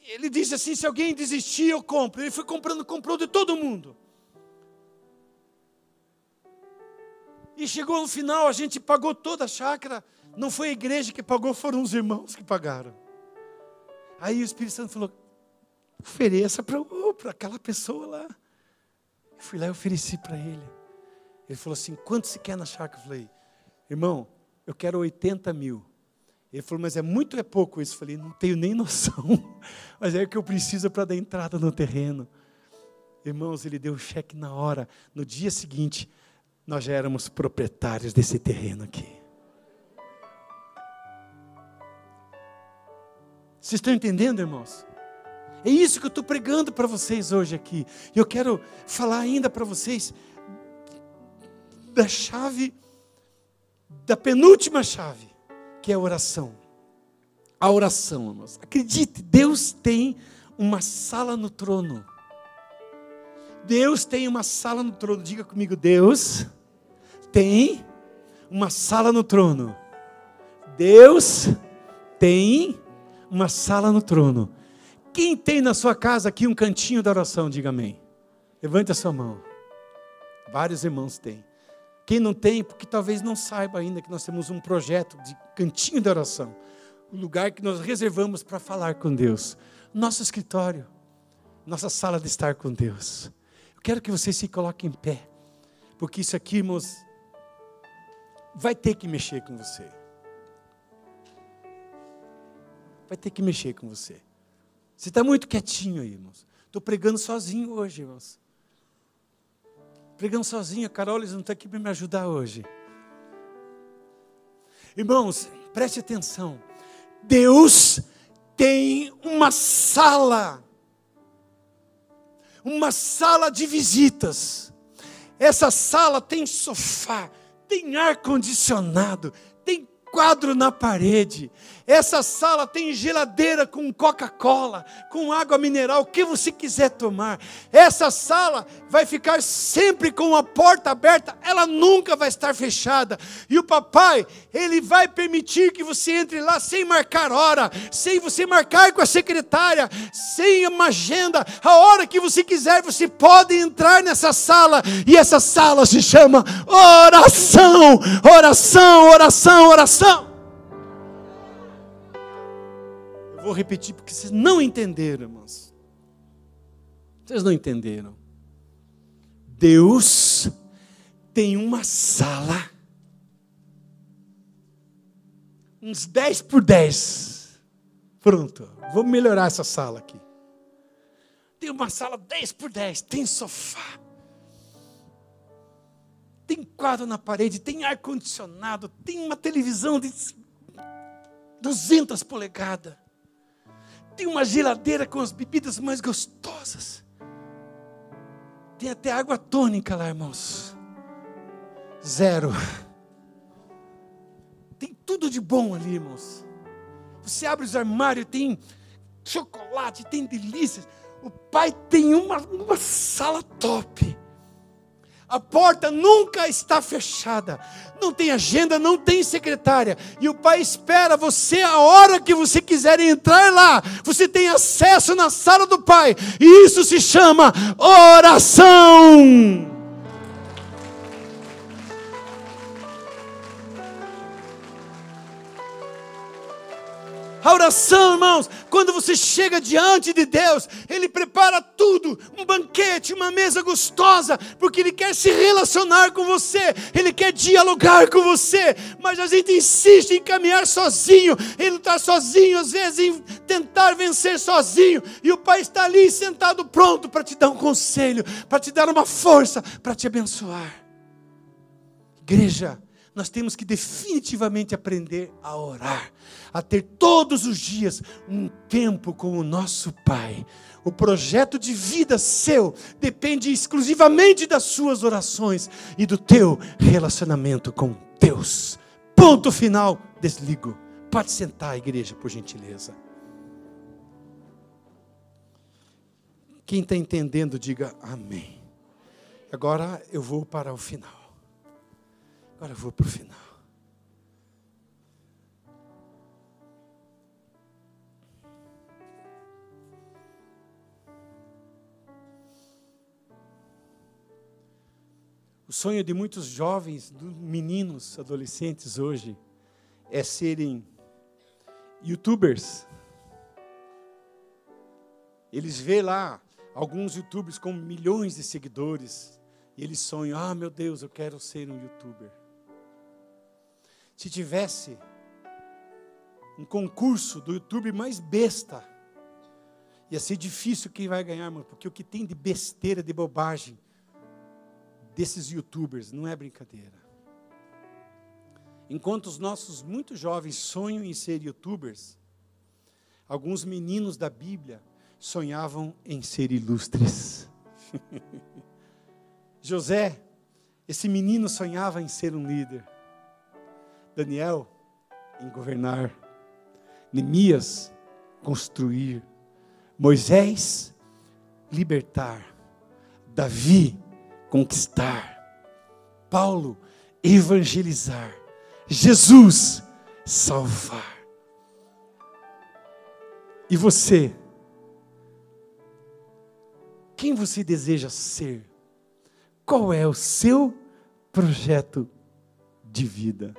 ele disse assim: se alguém desistir, eu compro. Ele foi comprando, comprou de todo mundo. E chegou no final, a gente pagou toda a chácara. Não foi a igreja que pagou, foram os irmãos que pagaram. Aí o Espírito Santo falou: ofereça para aquela pessoa lá. Eu fui lá e ofereci para ele. Ele falou assim: quanto se quer na chácara? Eu falei: irmão, eu quero 80 mil. Ele falou, mas é muito é pouco isso? Eu falei, não tenho nem noção. <laughs> Mas é o que eu preciso para dar entrada no terreno. Irmãos, ele deu o cheque na hora. No dia seguinte, nós já éramos proprietários desse terreno aqui. Vocês estão entendendo, irmãos? É isso que eu estou pregando para vocês hoje aqui. E eu quero falar ainda para vocês da chave, da penúltima chave, que é a oração. A oração, irmãos. Acredite, Deus tem uma sala no trono. Deus tem uma sala no trono. Diga comigo, Deus tem uma sala no trono. Deus tem uma sala no trono. Quem tem na sua casa aqui um cantinho da oração, diga amém. Levante a sua mão. Vários irmãos têm. Quem não tem, porque talvez não saiba ainda que nós temos um projeto de cantinho da oração. Um lugar que nós reservamos para falar com Deus. Nosso escritório. Nossa sala de estar com Deus. Eu quero que você se coloque em pé. Porque isso aqui, irmãos, vai ter que mexer com você. vai ter que mexer com você. Você está muito quietinho aí, irmãos. Estou pregando sozinho hoje, irmãos. Pregando sozinho, a Carol eles não está aqui para me ajudar hoje. Irmãos, preste atenção. Deus tem uma sala, uma sala de visitas. Essa sala tem sofá, tem ar condicionado, tem quadro na parede. Essa sala tem geladeira com Coca-Cola, com água mineral, o que você quiser tomar. Essa sala vai ficar sempre com a porta aberta, ela nunca vai estar fechada. E o papai, ele vai permitir que você entre lá sem marcar hora, sem você marcar com a secretária, sem uma agenda. A hora que você quiser, você pode entrar nessa sala. E essa sala se chama oração, oração, oração, oração. Vou repetir porque vocês não entenderam, irmãos. Vocês não entenderam. Deus tem uma sala, uns 10 por 10. Pronto, vou melhorar essa sala aqui. Tem uma sala 10 por 10, tem sofá, tem quadro na parede, tem ar-condicionado, tem uma televisão de 200 polegadas. Tem uma geladeira com as bebidas mais gostosas. Tem até água tônica lá, irmãos. Zero. Tem tudo de bom ali, irmãos. Você abre os armários, tem chocolate, tem delícias. O pai tem uma, uma sala top. A porta nunca está fechada. Não tem agenda, não tem secretária. E o pai espera você a hora que você quiser entrar lá. Você tem acesso na sala do pai. E isso se chama oração. A oração, irmãos, quando você chega diante de Deus, Ele prepara tudo, um banquete, uma mesa gostosa, porque Ele quer se relacionar com você, Ele quer dialogar com você, mas a gente insiste em caminhar sozinho, Ele está sozinho, às vezes em tentar vencer sozinho, e o Pai está ali sentado pronto para te dar um conselho, para te dar uma força, para te abençoar. Igreja, nós temos que definitivamente aprender a orar, a ter todos os dias um tempo com o nosso Pai. O projeto de vida seu depende exclusivamente das suas orações e do teu relacionamento com Deus. Ponto final, desligo. Pode sentar, igreja, por gentileza. Quem está entendendo, diga amém. Agora eu vou para o final. Agora eu vou para o final. O sonho de muitos jovens, meninos, adolescentes hoje, é serem youtubers. Eles vê lá alguns youtubers com milhões de seguidores, e eles sonham: ah, meu Deus, eu quero ser um youtuber. Se tivesse um concurso do YouTube mais besta, ia ser difícil quem vai ganhar, mano, porque o que tem de besteira, de bobagem desses youtubers não é brincadeira. Enquanto os nossos muito jovens sonham em ser youtubers, alguns meninos da Bíblia sonhavam em ser ilustres. <laughs> José, esse menino sonhava em ser um líder. Daniel em governar, Neemias construir, Moisés libertar, Davi conquistar, Paulo evangelizar, Jesus salvar. E você? Quem você deseja ser? Qual é o seu projeto de vida?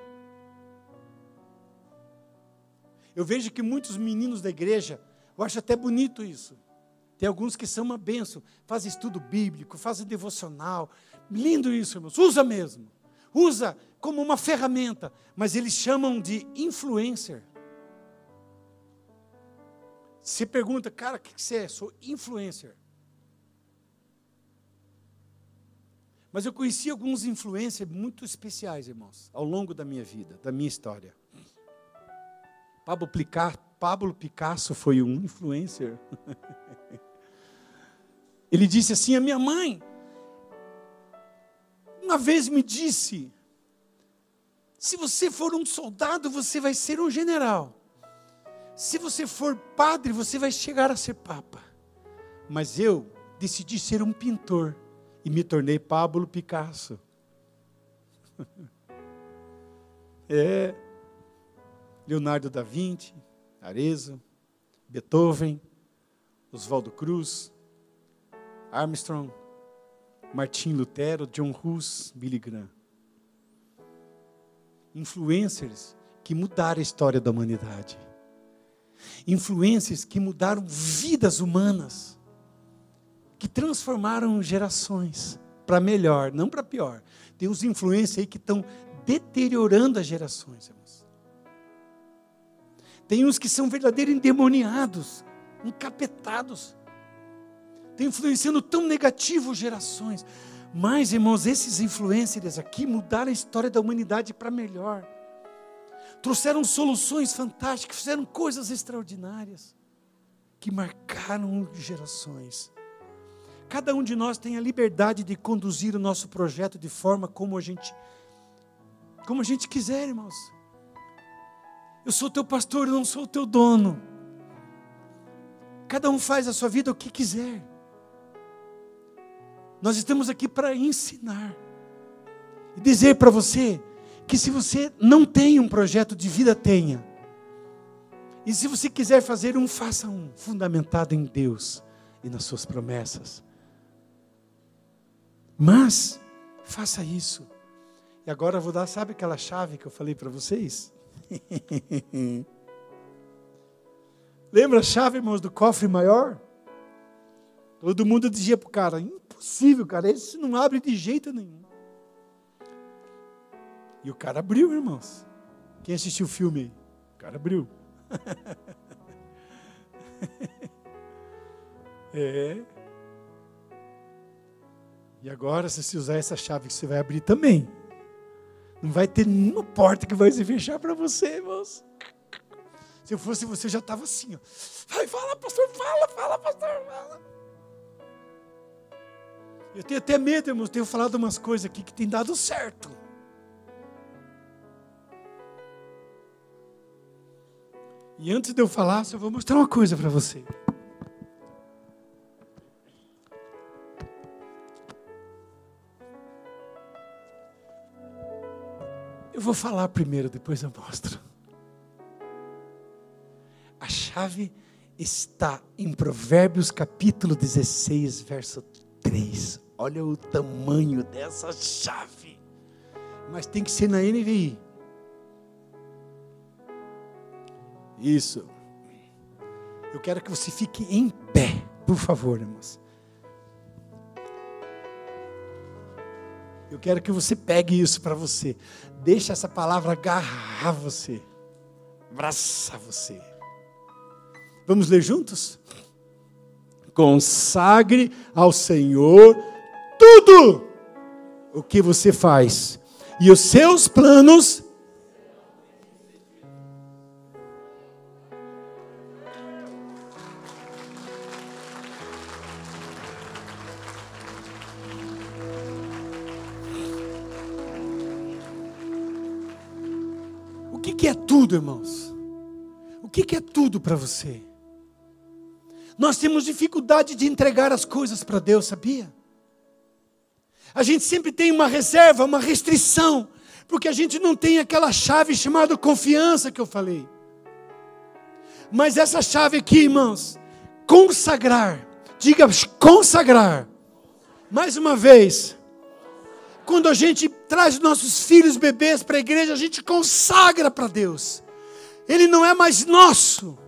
Eu vejo que muitos meninos da igreja, eu acho até bonito isso. Tem alguns que são uma benção, fazem estudo bíblico, fazem devocional. Lindo isso, irmãos. Usa mesmo. Usa como uma ferramenta, mas eles chamam de influencer. Você pergunta, cara, o que você é? Sou influencer. Mas eu conheci alguns influencers muito especiais, irmãos, ao longo da minha vida, da minha história. Pablo, Picasso, Pablo Picasso foi um influencer. <laughs> Ele disse assim: A minha mãe, uma vez me disse: se você for um soldado, você vai ser um general. Se você for padre, você vai chegar a ser papa. Mas eu decidi ser um pintor e me tornei Pablo Picasso. <laughs> é. Leonardo da Vinci, Arezzo, Beethoven, Oswaldo Cruz, Armstrong, Martin Lutero, John Hus, Billy Graham. Influencers que mudaram a história da humanidade. Influencers que mudaram vidas humanas. Que transformaram gerações para melhor, não para pior. Tem uns influencers aí que estão deteriorando as gerações. Tem uns que são verdadeiros endemoniados, encapetados. Tem influenciando tão negativo gerações. Mas, irmãos, esses influencers aqui mudaram a história da humanidade para melhor. Trouxeram soluções fantásticas, fizeram coisas extraordinárias que marcaram gerações. Cada um de nós tem a liberdade de conduzir o nosso projeto de forma como a gente como a gente quiser, irmãos. Eu sou teu pastor, eu não sou teu dono. Cada um faz a sua vida o que quiser. Nós estamos aqui para ensinar e dizer para você que se você não tem um projeto de vida, tenha. E se você quiser fazer um, faça um, fundamentado em Deus e nas suas promessas. Mas, faça isso. E agora eu vou dar, sabe aquela chave que eu falei para vocês? <laughs> Lembra a chave, irmãos, do cofre maior? Todo mundo dizia para o cara: impossível, cara, esse não abre de jeito nenhum. E o cara abriu, irmãos. Quem assistiu o filme aí? O cara abriu. <laughs> é. E agora, se você usar essa chave, você vai abrir também. Não vai ter nenhuma porta que vai se fechar para você, irmãos. Se eu fosse você, já estava assim, ó. Vai, fala, pastor, fala, fala, pastor, fala. Eu tenho até medo, irmãos, tenho falado umas coisas aqui que tem dado certo. E antes de eu falar, só vou mostrar uma coisa para você. Vou falar primeiro, depois eu mostro. A chave está em Provérbios capítulo 16, verso 3. Olha o tamanho dessa chave. Mas tem que ser na NVI. Isso. Eu quero que você fique em pé, por favor, irmãos. Eu quero que você pegue isso para você. Deixa essa palavra agarrar você. Abraçar você. Vamos ler juntos? Consagre ao Senhor tudo o que você faz, e os seus planos tudo, irmãos? O que, que é tudo para você? Nós temos dificuldade de entregar as coisas para Deus, sabia? A gente sempre tem uma reserva, uma restrição, porque a gente não tem aquela chave chamada confiança que eu falei. Mas essa chave aqui, irmãos, consagrar, diga consagrar. Mais uma vez, quando a gente traz nossos filhos bebês para a igreja, a gente consagra para Deus. Ele não é mais nosso.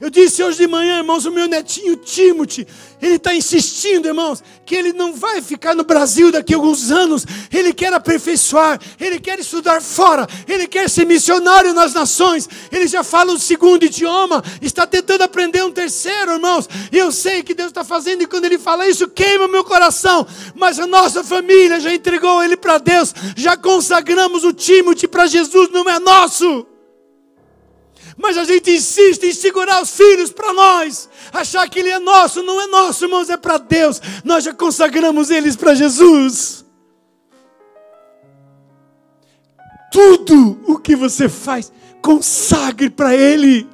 Eu disse hoje de manhã, irmãos, o meu netinho Timothy, ele está insistindo, irmãos, que ele não vai ficar no Brasil daqui a alguns anos. Ele quer aperfeiçoar, ele quer estudar fora, ele quer ser missionário nas nações. Ele já fala um segundo idioma, está tentando aprender um terceiro, irmãos. E eu sei que Deus está fazendo, e quando ele fala isso, queima meu coração. Mas a nossa família já entregou ele para Deus, já consagramos o Timothy para Jesus, não é nosso mas a gente insiste em segurar os filhos para nós, achar que ele é nosso, não é nosso, irmãos, é para Deus. Nós já consagramos eles para Jesus. Tudo o que você faz, consagre para Ele.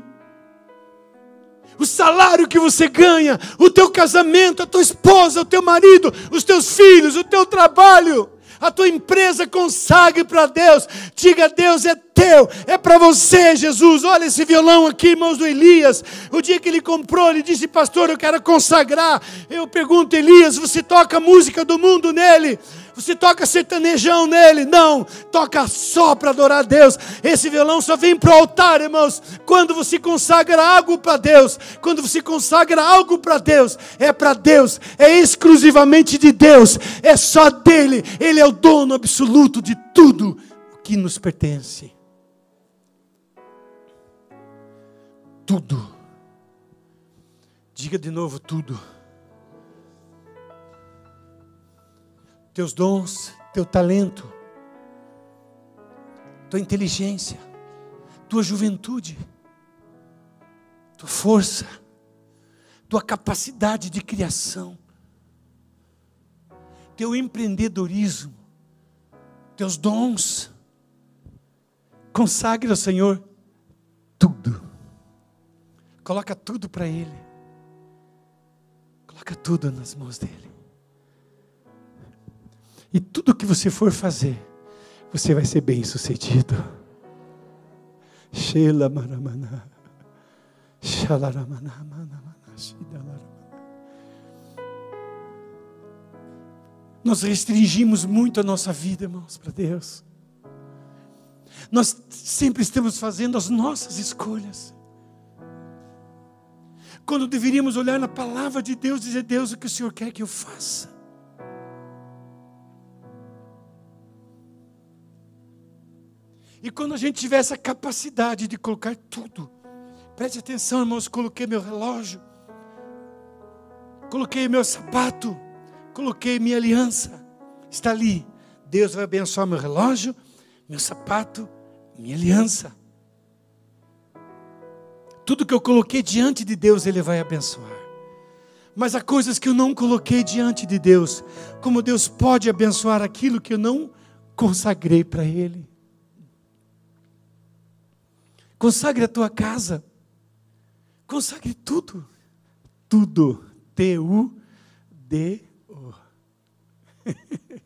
O salário que você ganha, o teu casamento, a tua esposa, o teu marido, os teus filhos, o teu trabalho a tua empresa consagre para Deus. Diga: Deus é teu, é para você, Jesus. Olha esse violão aqui, irmãos do Elias. O dia que ele comprou, ele disse: Pastor, eu quero consagrar. Eu pergunto, Elias, você toca música do mundo nele? Você toca sertanejão nele? Não, toca só para adorar a Deus. Esse violão só vem para o altar, irmãos. Quando você consagra algo para Deus, quando você consagra algo para Deus, é para Deus, é exclusivamente de Deus, é só dele. Ele é o dono absoluto de tudo o que nos pertence. Tudo. Diga de novo tudo. Teus dons, teu talento, tua inteligência, tua juventude, tua força, tua capacidade de criação, teu empreendedorismo, teus dons. Consagre ao Senhor tudo. Coloca tudo para Ele. Coloca tudo nas mãos dEle. E tudo que você for fazer, você vai ser bem sucedido. Sheila Maramana. Nós restringimos muito a nossa vida, irmãos, para Deus. Nós sempre estamos fazendo as nossas escolhas. quando deveríamos olhar na palavra de Deus e dizer: Deus, o que o Senhor quer que eu faça? E quando a gente tiver essa capacidade de colocar tudo, preste atenção, irmãos, coloquei meu relógio, coloquei meu sapato, coloquei minha aliança, está ali. Deus vai abençoar meu relógio, meu sapato, minha aliança. Tudo que eu coloquei diante de Deus, Ele vai abençoar. Mas há coisas que eu não coloquei diante de Deus, como Deus pode abençoar aquilo que eu não consagrei para Ele. Consagre a tua casa. Consagre tudo. Tudo. T-U-D-O. <laughs>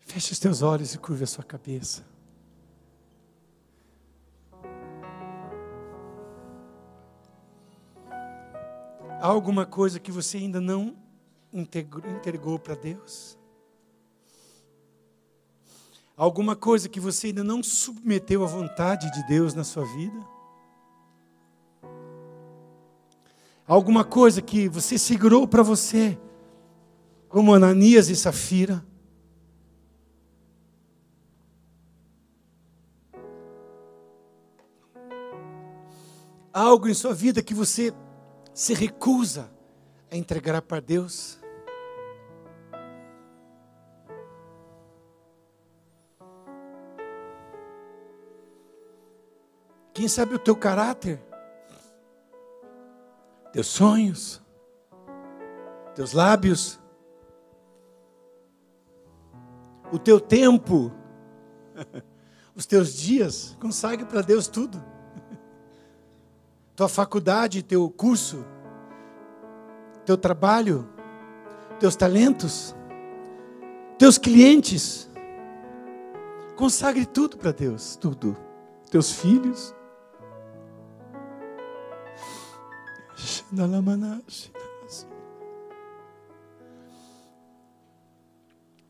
Feche os teus olhos e curva a sua cabeça. Há alguma coisa que você ainda não entregou para Deus? Alguma coisa que você ainda não submeteu à vontade de Deus na sua vida? Alguma coisa que você segurou para você, como Ananias e Safira? Algo em sua vida que você se recusa a entregar para Deus? Quem sabe o teu caráter, teus sonhos, teus lábios, o teu tempo, <laughs> os teus dias, consagre para Deus tudo. Tua faculdade, teu curso, teu trabalho, teus talentos, teus clientes. Consagre tudo para Deus, tudo. Teus filhos,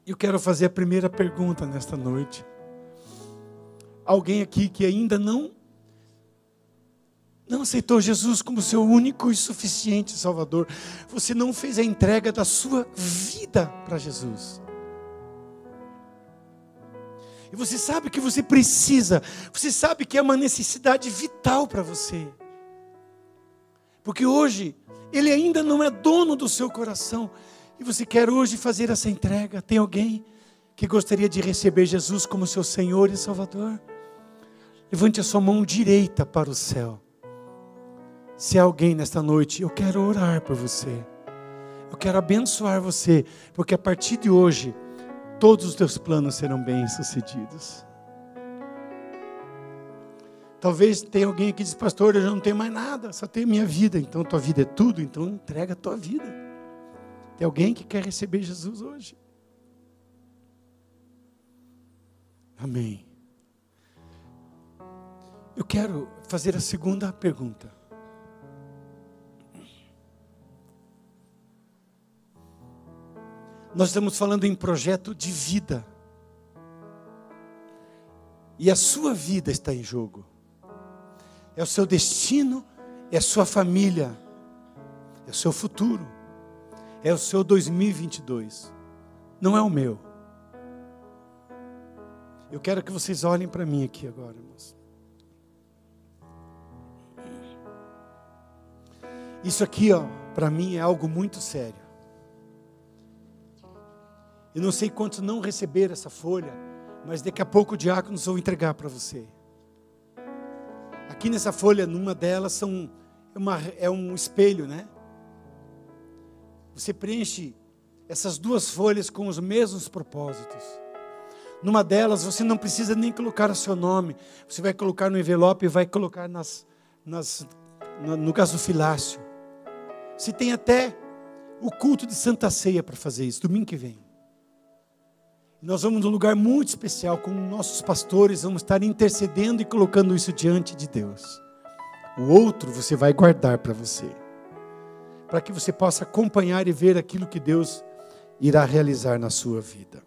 Eu quero fazer a primeira pergunta nesta noite. Alguém aqui que ainda não não aceitou Jesus como seu único e suficiente Salvador. Você não fez a entrega da sua vida para Jesus. E você sabe que você precisa, você sabe que é uma necessidade vital para você. Porque hoje ele ainda não é dono do seu coração e você quer hoje fazer essa entrega. Tem alguém que gostaria de receber Jesus como seu Senhor e Salvador? Levante a sua mão direita para o céu. Se há alguém nesta noite, eu quero orar por você. Eu quero abençoar você, porque a partir de hoje, todos os teus planos serão bem-sucedidos. Talvez tenha alguém aqui que diz, pastor, eu já não tenho mais nada, só tenho minha vida. Então tua vida é tudo, então entrega a tua vida. Tem alguém que quer receber Jesus hoje? Amém. Eu quero fazer a segunda pergunta. Nós estamos falando em projeto de vida. E a sua vida está em jogo é o seu destino, é a sua família, é o seu futuro, é o seu 2022, não é o meu. Eu quero que vocês olhem para mim aqui agora, irmãos. Isso aqui, ó, para mim é algo muito sério. Eu não sei quantos não receberam essa folha, mas daqui a pouco o diáconos vão entregar para você. Aqui nessa folha, numa delas, são é uma, é um espelho, né? Você preenche essas duas folhas com os mesmos propósitos. Numa delas, você não precisa nem colocar o seu nome. Você vai colocar no envelope e vai colocar nas, nas, no, gasofilácio. Você tem até o culto de Santa Ceia para fazer isso, domingo que vem. Nós vamos num lugar muito especial com nossos pastores, vamos estar intercedendo e colocando isso diante de Deus. O outro você vai guardar para você, para que você possa acompanhar e ver aquilo que Deus irá realizar na sua vida.